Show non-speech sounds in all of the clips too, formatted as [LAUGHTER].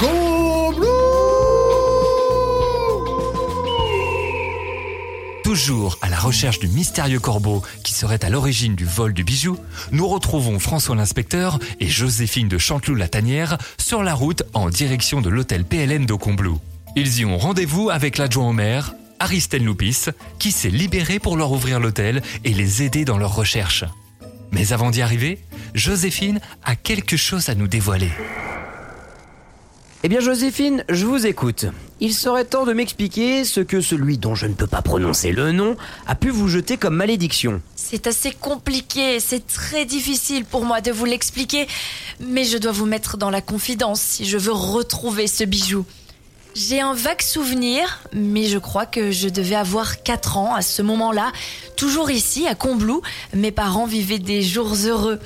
Comblou Toujours à la recherche du mystérieux corbeau qui serait à l'origine du vol du bijou, nous retrouvons François l'inspecteur et Joséphine de Chanteloup-la-Tanière sur la route en direction de l'hôtel PLM de Combloux. Ils y ont rendez-vous avec l'adjoint au maire, Aristène Loupis, qui s'est libéré pour leur ouvrir l'hôtel et les aider dans leurs recherches. Mais avant d'y arriver, Joséphine a quelque chose à nous dévoiler. Eh bien Joséphine, je vous écoute. Il serait temps de m'expliquer ce que celui dont je ne peux pas prononcer le nom a pu vous jeter comme malédiction. C'est assez compliqué, c'est très difficile pour moi de vous l'expliquer, mais je dois vous mettre dans la confidence si je veux retrouver ce bijou. J'ai un vague souvenir, mais je crois que je devais avoir 4 ans à ce moment-là, toujours ici à Combloux, mes parents vivaient des jours heureux.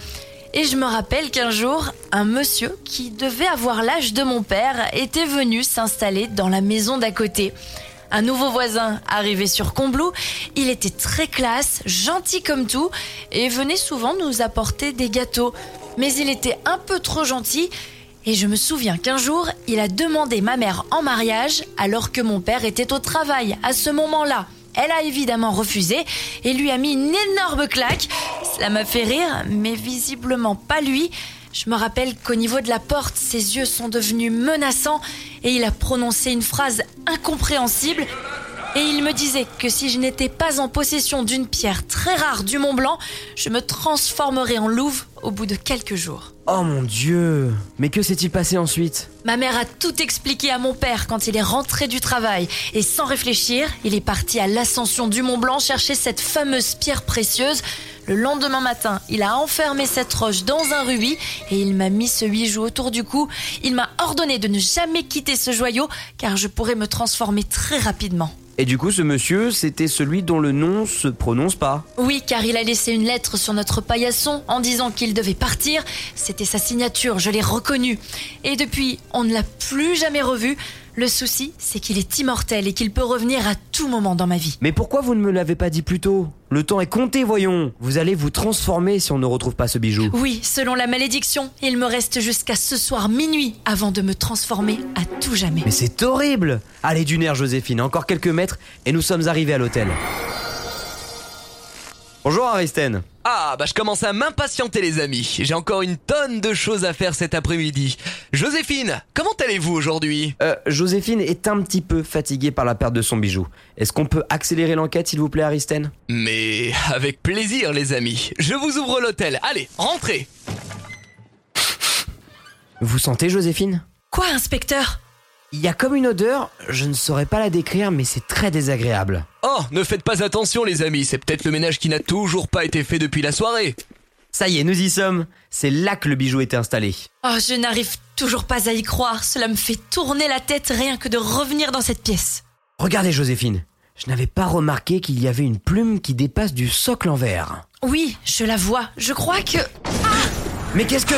Et je me rappelle qu'un jour, un monsieur qui devait avoir l'âge de mon père était venu s'installer dans la maison d'à côté. Un nouveau voisin arrivé sur Combloux, il était très classe, gentil comme tout, et venait souvent nous apporter des gâteaux. Mais il était un peu trop gentil, et je me souviens qu'un jour, il a demandé ma mère en mariage alors que mon père était au travail à ce moment-là. Elle a évidemment refusé et lui a mis une énorme claque. Cela m'a fait rire, mais visiblement pas lui. Je me rappelle qu'au niveau de la porte, ses yeux sont devenus menaçants et il a prononcé une phrase incompréhensible. Et il me disait que si je n'étais pas en possession d'une pierre très rare du Mont Blanc, je me transformerais en louve au bout de quelques jours. Oh mon dieu Mais que s'est-il passé ensuite? Ma mère a tout expliqué à mon père quand il est rentré du travail et sans réfléchir, il est parti à l'ascension du Mont Blanc chercher cette fameuse pierre précieuse. Le lendemain matin, il a enfermé cette roche dans un rubis et il m'a mis ce bijou autour du cou. Il m'a ordonné de ne jamais quitter ce joyau car je pourrais me transformer très rapidement. Et du coup, ce monsieur, c'était celui dont le nom se prononce pas. Oui, car il a laissé une lettre sur notre paillasson en disant qu'il devait partir. C'était sa signature, je l'ai reconnu. Et depuis, on ne l'a plus jamais revu. Le souci, c'est qu'il est immortel et qu'il peut revenir à tout moment dans ma vie. Mais pourquoi vous ne me l'avez pas dit plus tôt? Le temps est compté, voyons Vous allez vous transformer si on ne retrouve pas ce bijou. Oui, selon la malédiction, il me reste jusqu'à ce soir minuit avant de me transformer à tout jamais. Mais c'est horrible Allez d'une air, Joséphine, encore quelques mètres et nous sommes arrivés à l'hôtel. Bonjour Aristène Ah, bah je commence à m'impatienter les amis. J'ai encore une tonne de choses à faire cet après-midi. Joséphine, comment allez-vous aujourd'hui? Euh, Joséphine est un petit peu fatiguée par la perte de son bijou. Est-ce qu'on peut accélérer l'enquête, s'il vous plaît, Aristène? Mais avec plaisir les amis. Je vous ouvre l'hôtel. Allez, rentrez Vous sentez, Joséphine? Quoi, inspecteur? Il y a comme une odeur, je ne saurais pas la décrire, mais c'est très désagréable. Oh, ne faites pas attention les amis, c'est peut-être le ménage qui n'a toujours pas été fait depuis la soirée. Ça y est, nous y sommes. C'est là que le bijou était installé. Oh, je n'arrive toujours pas à y croire. Cela me fait tourner la tête rien que de revenir dans cette pièce. Regardez, Joséphine. Je n'avais pas remarqué qu'il y avait une plume qui dépasse du socle en verre. Oui, je la vois. Je crois que... Mais qu'est-ce que...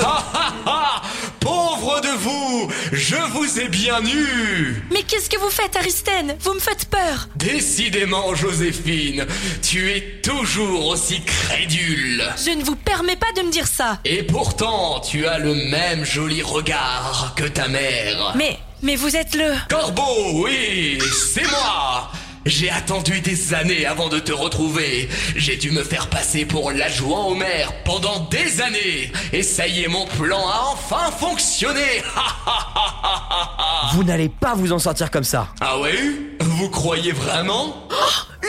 Pauvre de vous Je vous ai bien eu Mais qu'est-ce que vous faites, Aristène? Vous me faites peur. Décidément, Joséphine, tu es toujours aussi crédule. Je ne vous permets pas de me dire ça. Et pourtant, tu as le même joli regard que ta mère. Mais... Mais vous êtes le... Corbeau, oui, c'est moi j'ai attendu des années avant de te retrouver. J'ai dû me faire passer pour l'adjoint au maire pendant des années. Et ça y est, mon plan a enfin fonctionné. [LAUGHS] Vous n'allez pas vous en sortir comme ça. ah ouais? Vous croyez vraiment?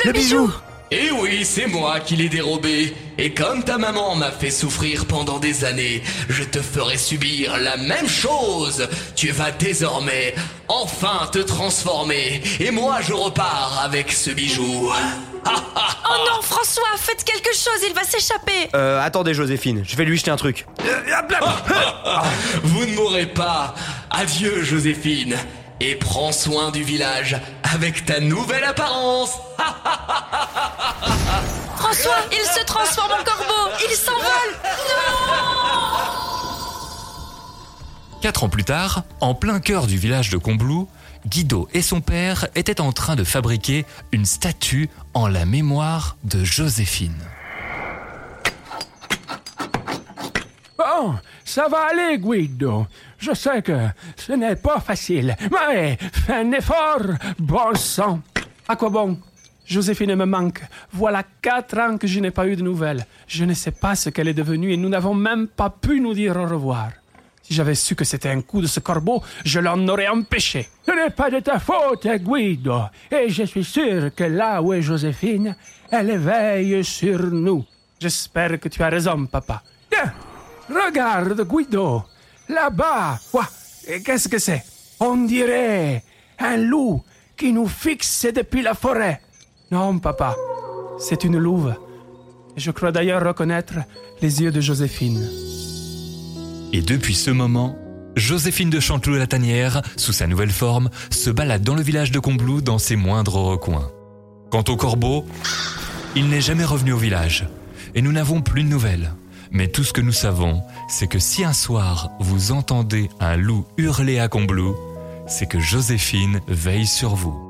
Le, bijou Eh oui, c'est moi qui l'ai dérobé. Et comme ta maman m'a fait souffrir pendant des années, je te ferai subir la même chose. Tu vas désormais enfin te transformer. Et moi, je repars avec ce bijou. Oh non, François, faites quelque chose, il va s'échapper. Euh, attendez, Joséphine, je vais lui jeter un truc. Vous ne mourrez pas. Adieu, Joséphine. Et prends soin du village avec ta nouvelle apparence. François, il se transforme en corbeau. Il s'envole. Quatre ans plus tard, en plein cœur du village de Combloux, Guido et son père étaient en train de fabriquer une statue en la mémoire de Joséphine. Ça va aller, Guido. Je sais que ce n'est pas facile, mais fais un effort, bon sang. À quoi bon? Joséphine me manque. Voilà quatre ans que je n'ai pas eu de nouvelles. Je ne sais pas ce qu'elle est devenue et nous n'avons même pas pu nous dire au revoir. Si j'avais su que c'était un coup de ce corbeau, je l'en aurais empêché. Ce n'est pas de ta faute, Guido. Et je suis sûr que là où est Joséphine, elle veille sur nous. J'espère que tu as raison, papa. Tiens, regarde, Guido. Là-bas. Quoi Qu'est-ce que c'est? On dirait un loup qui nous fixe depuis la forêt. Non, papa. C'est une louve. Je crois d'ailleurs reconnaître les yeux de Joséphine. Et depuis ce moment, Joséphine de Chanteloup-la-Tanière, sous sa nouvelle forme, se balade dans le village de Combloux dans ses moindres recoins. Quant au corbeau, il n'est jamais revenu au village, et nous n'avons plus de nouvelles. Mais tout ce que nous savons, c'est que si un soir vous entendez un loup hurler à Combloux, c'est que Joséphine veille sur vous.